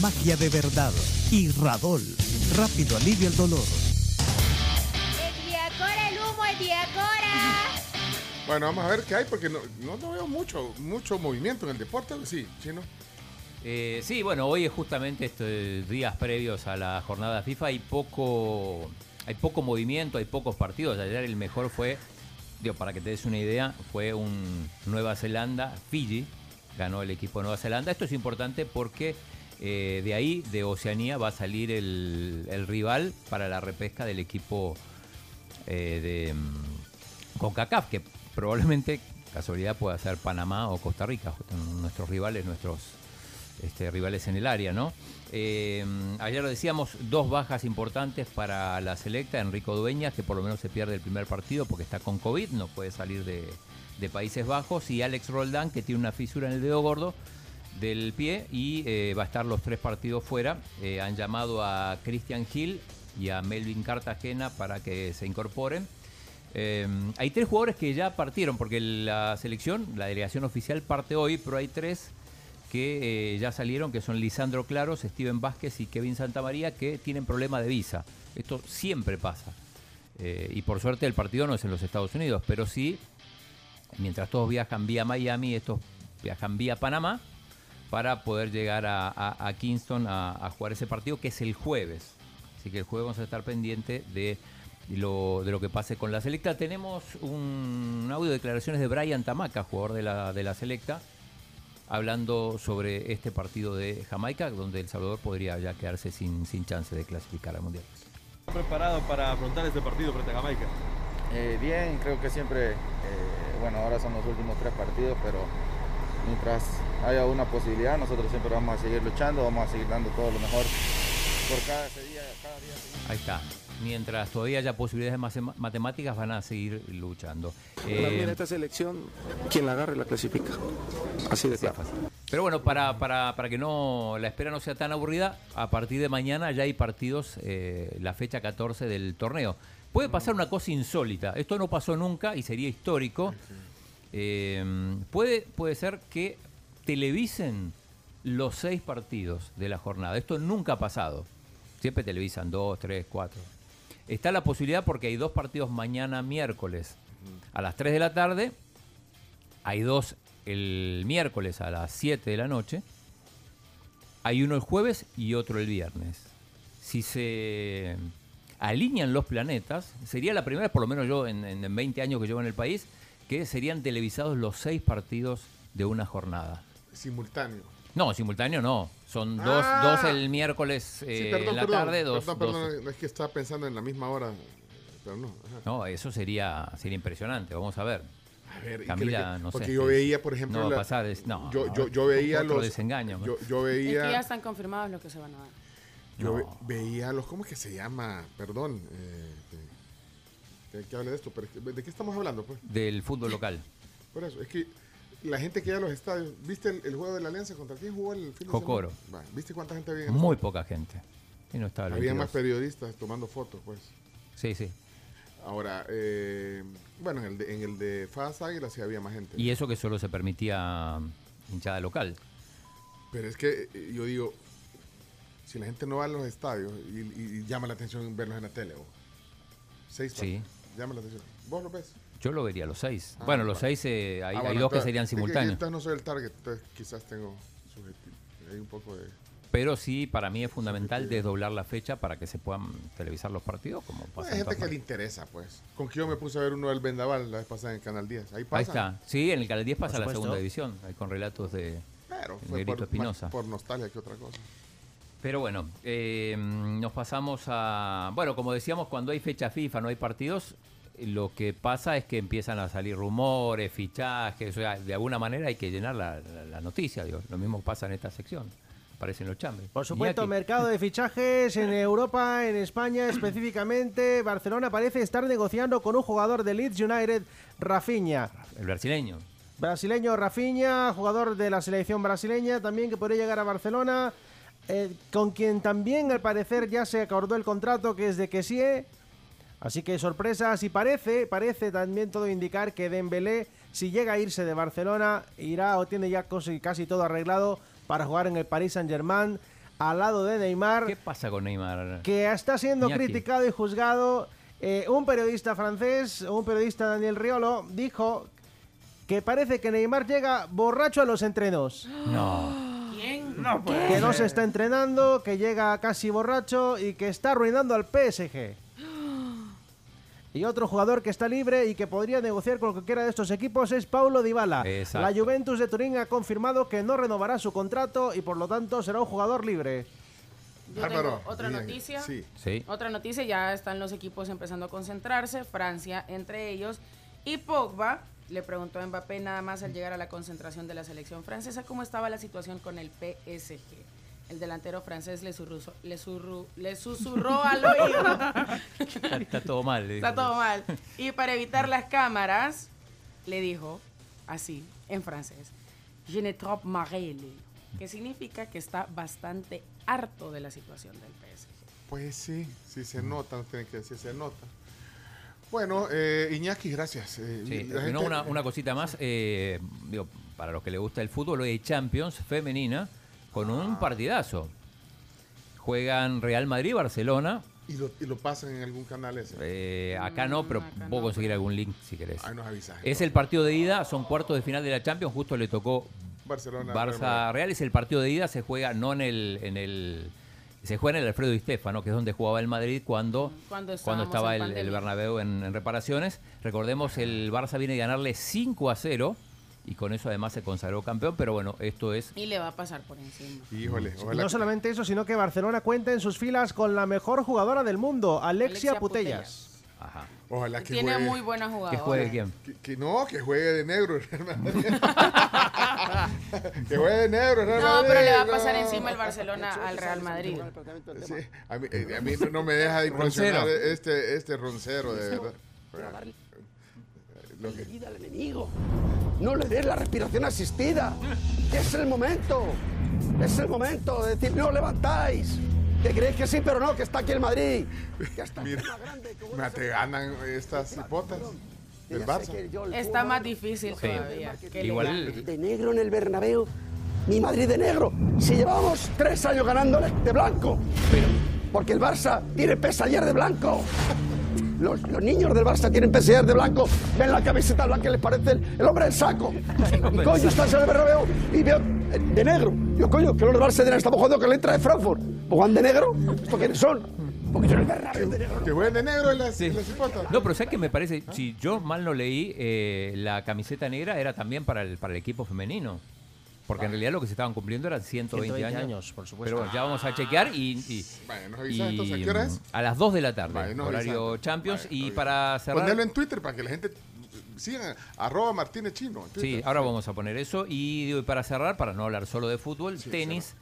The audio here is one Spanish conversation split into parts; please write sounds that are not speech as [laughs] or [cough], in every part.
Magia de Verdad y Radol. Rápido alivio el dolor. ¡Ediacora el humo, Ediacora! Bueno, vamos a ver qué hay, porque no, no, no veo mucho, mucho movimiento en el deporte, sí, chino. Eh, sí, bueno, hoy es justamente estos días previos a la jornada FIFA. Hay poco, hay poco movimiento, hay pocos partidos. Ayer el mejor fue, digo, para que te des una idea, fue un Nueva Zelanda, Fiji, ganó el equipo de Nueva Zelanda. Esto es importante porque eh, de ahí, de Oceanía, va a salir el, rival para la repesca del equipo eh, de mm, CONCACAF, que probablemente, casualidad, pueda ser Panamá o Costa Rica, nuestros rivales, nuestros este, rivales en el área, ¿no? Eh, ayer lo decíamos, dos bajas importantes para la selecta, Enrico Dueñas, que por lo menos se pierde el primer partido porque está con COVID, no puede salir de Países Bajos, y Alex Roldán, que tiene una fisura en el dedo gordo del pie y eh, va a estar los tres partidos fuera. Eh, han llamado a Christian Hill y a Melvin Cartagena para que se incorporen. Eh, hay tres jugadores que ya partieron, porque la selección, la delegación oficial parte hoy, pero hay tres que ya salieron, que son Lisandro Claros, Steven Vázquez y Kevin Santamaría, que tienen problema de visa. Esto siempre pasa. Y por suerte el partido no es en los Estados Unidos, pero sí, mientras todos viajan vía Miami, estos viajan vía Panamá para poder llegar a, a- a Kingston a, a jugar ese partido, que es el jueves. Así que el jueves vamos a estar pendiente de lo, de lo que pase con la selecta. Tenemos un audio de declaraciones de Brian Tamaca, jugador de la, de la selecta, hablando sobre este partido de Jamaica, donde El Salvador podría ya quedarse sin, sin chance de clasificar al Mundial. preparado para afrontar este partido frente a Jamaica? Eh, bien, creo que siempre, eh, bueno, ahora son los últimos tres partidos, pero mientras haya una posibilidad, nosotros siempre vamos a seguir luchando, vamos a seguir dando todo lo mejor por cada día, cada día. Ahí está. Mientras todavía haya posibilidades matemáticas, van a seguir luchando. Eh, esta selección, quien la agarre la clasifica. Así de claro. Pero bueno, para, para, para que no la espera no sea tan aburrida, a partir de mañana ya hay partidos, eh, la fecha 14 del torneo. Puede pasar una cosa insólita, esto no pasó nunca y sería histórico. Eh, puede, puede ser que televisen los seis partidos de la jornada. Esto nunca ha pasado. Siempre televisan dos, tres, cuatro. Está la posibilidad porque hay dos partidos mañana miércoles a las 3 de la tarde. Hay dos el miércoles a las 7 de la noche. Hay uno el jueves y otro el viernes. Si se alinean los planetas, sería la primera, por lo menos yo en, en 20 años que llevo en el país, que serían televisados los seis partidos de una jornada. Simultáneo. No, simultáneo no. Son dos, Ah. dos el miércoles eh, Sí, perdón, en la perdón, tarde, dos, perdón, dos- perdón, es que estaba pensando en la misma hora, pero no. ajá. No, eso sería, sería impresionante. Vamos a ver. A ver, ¿y Camila, qué- no porque sé. yo veía, por ejemplo, No va la- a pasar. es- no, yo, yo, yo veía otro los. desengaño. Yo, yo Es que ya veía. están confirmados los que se van a dar. Yo ve- veía los. ¿Cómo es que se llama? Perdón. Eh, que, que hable de esto, pero ¿de qué estamos hablando? Pues? Del fútbol local. Por eso, es que la gente que iba a los estadios. ¿Viste el, el juego de la Alianza contra quién jugó el fin de Jocoro. semana? Va, ¿Viste cuánta gente había? Muy poca gente. Y no estaba Había 22. más periodistas tomando fotos, pues. Sí, sí. Ahora, eh, bueno, en el de, en el de FAS Águila sí había más gente. Y eso que solo se permitía mm, hinchada local. Pero es que eh, yo digo, si la gente no va a los estadios y, llama la atención verlos en la tele, o seis Sí. Llama la atención. ¿Vos lo ves? Yo lo vería los seis. Ah, bueno, los seis eh, hay, Ah, hay bueno, dos que serían es que- simultáneos. no soy el target, entonces quizás tengo subjetivo. Hay un poco de... Pero sí, para mí es fundamental desdoblar la fecha para que se puedan televisar los partidos, como pasa Hay en gente que le interesa, pues. Con que yo me puse a ver uno del Vendaval la vez pasada en Canal 10. Ahí pasa. Ahí está. Sí, en el Canal 10 pasa la segunda división, ahí con relatos de Pero de fue Negrito por, Espinosa. más por nostalgia que otra cosa. Pero bueno, eh, nos pasamos a... Bueno, como decíamos, cuando hay fecha FIFA, no hay partidos, lo que pasa es que empiezan a salir rumores, fichajes, o sea, de alguna manera hay que llenar la, la- la noticia, digo. Lo mismo pasa en esta sección. Aparecen los chambres. Por supuesto, Iñaki. mercado de fichajes en Europa, en España específicamente. Barcelona parece estar negociando con un jugador de Leeds United, Rafinha. El brasileño. Brasileño Rafinha, jugador de la selección brasileña, también que podría llegar a Barcelona, eh, con quien también al parecer ya se acordó el contrato que es de Kessie. Así que sorpresas y parece, parece también todo indicar que Dembélé, si llega a irse de Barcelona, irá o tiene ya casi, casi todo arreglado para jugar en el Paris Saint-Germain al lado de Neymar ¿Qué pasa con Neymar? que está siendo Iñaki. criticado y juzgado. Eh, un periodista francés, un periodista Daniel Riolo, dijo que parece que Neymar llega borracho a los entrenos. No. [gasps] [gasps] No puede Que no se está entrenando, que llega casi borracho y que está arruinando al PSG. Y otro jugador que está libre y que podría negociar con cualquiera de estos equipos es Paulo Dybala. Exacto. La Juventus de Turín ha confirmado que no renovará su contrato y por lo tanto será un jugador libre. Yo Bárbaro. tengo otra Bien. noticia. Sí. Sí. Otra noticia, ya están los equipos empezando a concentrarse, Francia entre ellos. Y Pogba le preguntó a Mbappé nada más al llegar a la concentración de la selección francesa cómo estaba la situación con el PSG. El delantero francés le, surruso- le, surru- le susurró [laughs] al oído. Está, está todo mal. le Está todo mal. Y para evitar las cámaras, le dijo así, en francés, Je ne trop marre, le dijo, que significa que está bastante harto de la situación del PSG. Pues sí, sí se nota, no tienen que decir, se nota. Bueno, eh, Iñaki, gracias. Eh, Sí, la no, gente- una, una cosita más. eh, digo, para los que les gusta el fútbol, hoy hay Champions femenina con un Ah. partidazo. Juegan Real Madrid, Barcelona. Y lo, y lo pasan en algún canal ese. Eh, acá no, pero puedo conseguir algún link si querés. Ahí nos avisas. Es el partido de ida, son cuartos de final de la Champions, justo le tocó Barcelona. Barça Real, es el partido de ida, se juega no en el, en el se juega en el Alfredo Di Stefano, que es donde jugaba el Madrid cuando, Cuando estaba el, el. Bernabéu en, en reparaciones. Recordemos, el Barça viene a ganarle 5 a 0 y con eso además se consagró campeón, pero bueno, esto es Y le va a pasar por encima. Híjole, Y ojalá. no solamente eso, sino que Barcelona cuenta en sus filas con la mejor jugadora del mundo, Alexia, Alexia Putellas. Ajá. Ojalá que Tiene juegue. muy buena jugadora. ¿Qué juegue quién? Que, que no, que juegue de negro. [laughs] [laughs] que juegue de negro. Real No, Madrid, pero le va a no. pasar encima el Barcelona al Real Madrid. Sí, a, mí, a mí no me deja de impresionar este, este roncero, de verdad. Lo que- al enemigo. No le des la respiración asistida. Es el momento. Es el momento de decir, no levantáis. Que creéis que sí, pero no, que está aquí el Madrid. Que está Mira, me te ganan estas hipotas del Barça. Está más difícil todavía. que Igual-. De negro en el Bernabéu. Mi Madrid de negro. Si llevamos tres años ganándole de blanco. Porque el Barça tiene pesaller de blanco. Los, los niños del Barça tienen pesaller de blanco. Ven la camiseta blanca y les parece el, el hombre del saco. [laughs] Y coño, estás en el Bernabéu y veo eh, de negro. Yo, coño, que los del Barça dirán, estamos jugando que le entra de Frankfurt. ¿Pues van de negro? ¿Esto quiénes son? Porque yo negro. Que jueguen de negro en las, en las hipotas. No, pero ¿sabes qué me parece? Si yo mal no leí, eh, la camiseta negra era también para el, para el equipo femenino. Porque en realidad lo que se estaban cumpliendo eran 120, 120 años. años, por supuesto. Pero bueno, ya vamos a chequear y, y- nos avisas entonces, ¿a qué hora es? a las 2 de la tarde, horario. Champions. Y para cerrar... Ponerlo en Twitter para que la gente siga arroba Martínez Chino. Sí, ahora vamos a poner eso. Y digo, y para cerrar, para no hablar solo de fútbol, Sí, tenis.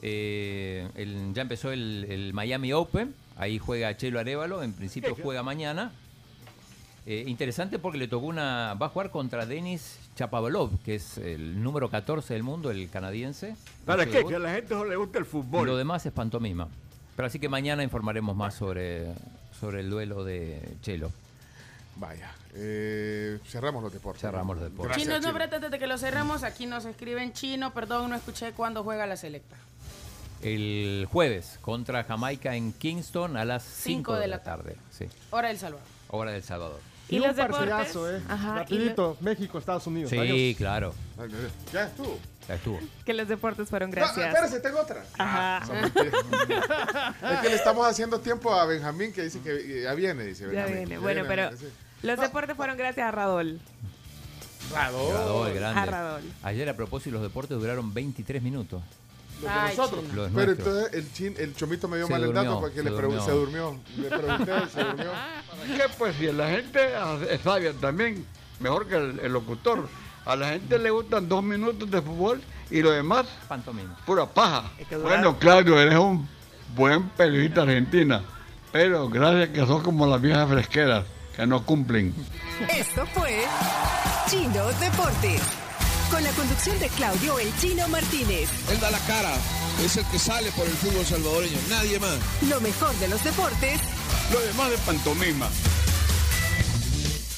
eh, el- ya empezó el, el Miami Open. Ahí juega Chelo Arevalo. En principio juega mañana. Eh, interesante porque le tocó una. Va a jugar contra Denis Chapovalov, que es el número 14 del mundo, el canadiense. ¿Para qué? Que a la gente no le gusta el fútbol. Lo demás es pantomima. Pero así que mañana informaremos más sobre, sobre el duelo de Chelo. Vaya, eh, cerramos los deportes. Cerramos los deportes. Gracias, Chino, no, Chino. que lo cerremos, aquí nos escriben chino, perdón, no escuché cuándo juega la selecta. El jueves contra Jamaica en Kingston a las 5 de la tarde. Sí, Hora del Salvador. hora del Salvador. Y, un partidazo, ¿eh? Ajá, y Rapidito, México, Estados Unidos. Sí, Adiós. claro. Ya estuvo. Ya estuvo. Que los deportes fueron No, gracias. espérese, tengo otra. Ajá. Ah, es que le estamos haciendo tiempo a Benjamín que dice que ya viene, dice Ya Benjamín. viene. Ya Bueno, viene, pero sí. los deportes fueron gracias a Radol. Radol. Radol, A grande. Radol. Ayer a propósito los deportes duraron 23 minutos. Los de Ay, nosotros. Chino. Los Pero nuestros. entonces el, chin, el chomito me dio Se mal el dato porque se le durmió. se durmió. Le pregunté, se durmió. [laughs] ¿Qué? Pues si la gente es sabia también, mejor que el, el locutor. A la gente le gustan dos minutos de fútbol y lo demás, Pantomima. pura paja. que durar- Bueno, Claudio, eres un buen periodista argentina. Pero gracias que sos como las viejas fresqueras, que no cumplen. Esto fue Chino Deportes. Con la conducción de Claudio El Chino Martínez. Él da la cara, es el que sale por el fútbol salvadoreño, nadie más. Lo mejor de los deportes Lo demás de pantomima.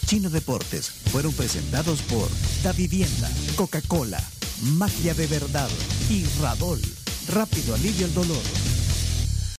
Chino Deportes fueron presentados por Da Vivienda, Coca-Cola, Magia de Verdad y Radol. Rápido alivio el dolor.